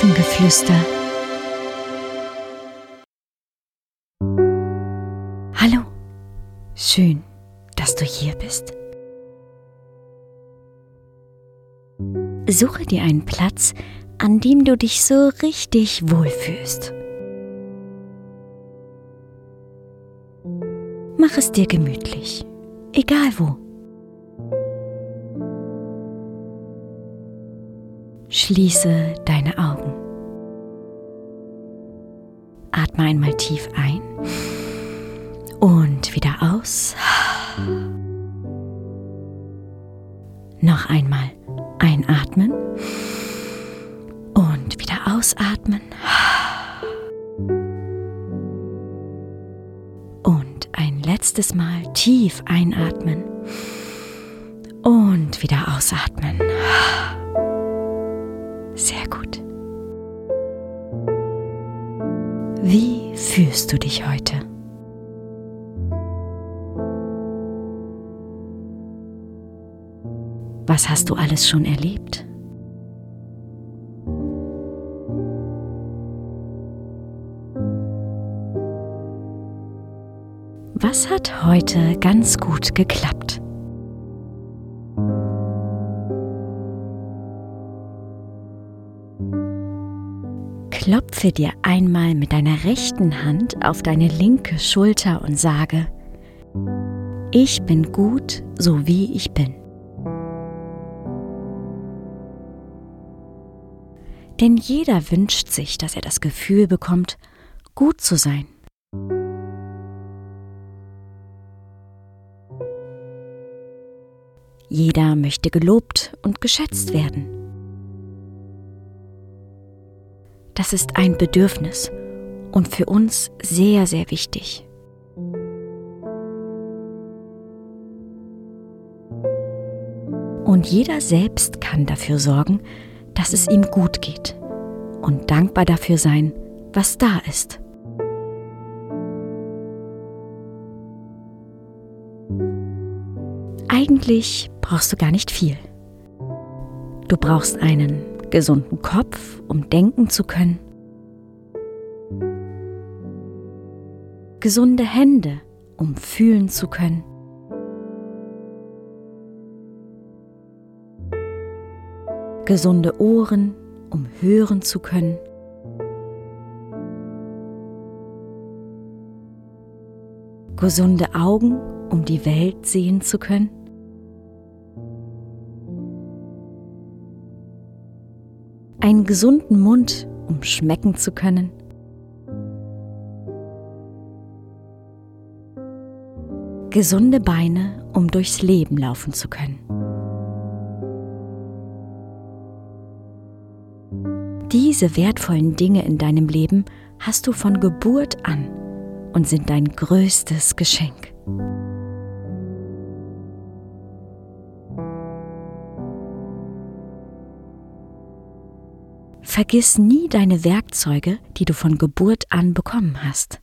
Elfengeflüster. Hallo, schön, dass du hier bist. Suche dir einen Platz, an dem du dich so richtig wohlfühlst. Mach es dir gemütlich, egal wo. Schließe deine Augen. Atme einmal tief ein und wieder aus. Noch einmal einatmen und wieder ausatmen. Und ein letztes Mal tief einatmen und wieder ausatmen. Sehr gut. Wie fühlst du dich heute? Was hast du alles schon erlebt? Was hat heute ganz gut geklappt? Klopfe dir einmal mit deiner rechten Hand auf deine linke Schulter und sage, ich bin gut, so wie ich bin. Denn jeder wünscht sich, dass er das Gefühl bekommt, gut zu sein. Jeder möchte gelobt und geschätzt werden. Das ist ein Bedürfnis und für uns sehr, sehr wichtig. Und jeder selbst kann dafür sorgen, dass es ihm gut geht und dankbar dafür sein, was da ist. Eigentlich brauchst du gar nicht viel. Du brauchst einen gesunden Kopf, um denken zu können, gesunde Hände, um fühlen zu können, gesunde Ohren, um hören zu können. Gesunde Augen, um die Welt sehen zu können. Einen gesunden Mund, um schmecken zu können. Gesunde Beine, um durchs Leben laufen zu können. Diese wertvollen Dinge in deinem Leben hast du von Geburt an und sind dein größtes Geschenk. Vergiss nie deine Werkzeuge, die du von Geburt an bekommen hast.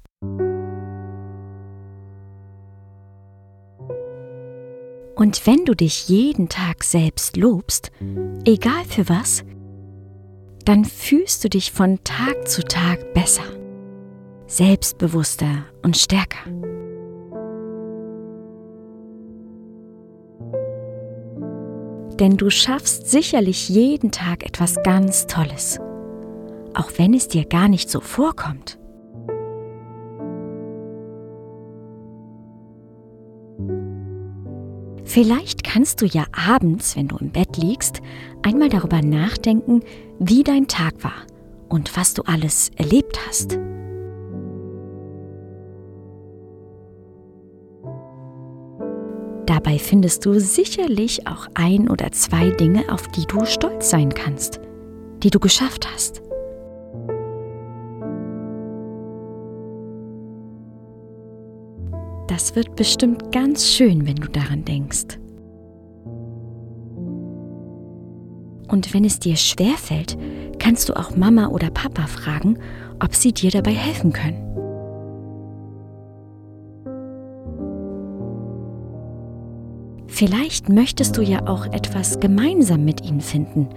Und wenn du dich jeden Tag selbst lobst, egal für was, dann fühlst du dich von Tag zu Tag besser, selbstbewusster und stärker. Denn du schaffst sicherlich jeden Tag etwas ganz Tolles, auch wenn es dir gar nicht so vorkommt. Vielleicht kannst du ja abends, wenn du im Bett liegst, einmal darüber nachdenken, wie dein Tag war und was du alles erlebt hast. Dabei findest du sicherlich auch ein oder zwei Dinge, auf die du stolz sein kannst, die du geschafft hast. Das wird bestimmt ganz schön, wenn du daran denkst. Und wenn es dir schwerfällt, kannst du auch Mama oder Papa fragen, ob sie dir dabei helfen können. Vielleicht möchtest du ja auch etwas gemeinsam mit ihnen finden.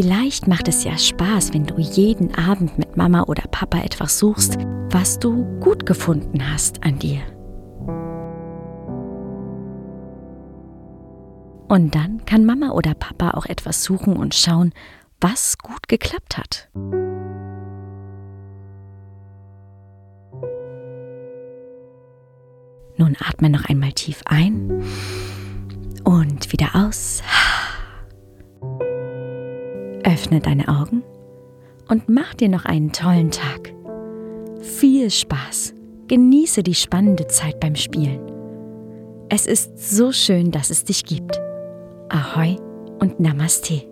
Vielleicht macht es ja Spaß, wenn du jeden Abend mit Mama oder Papa etwas suchst, was du gut gefunden hast an dir. Und dann kann Mama oder Papa auch etwas suchen und schauen, was gut geklappt hat. Nun atme noch einmal tief ein und wieder aus. Öffne deine Augen und mach dir noch einen tollen Tag. Viel Spaß. Genieße die spannende Zeit beim Spielen. Es ist so schön, dass es dich gibt. Ahoi und Namaste.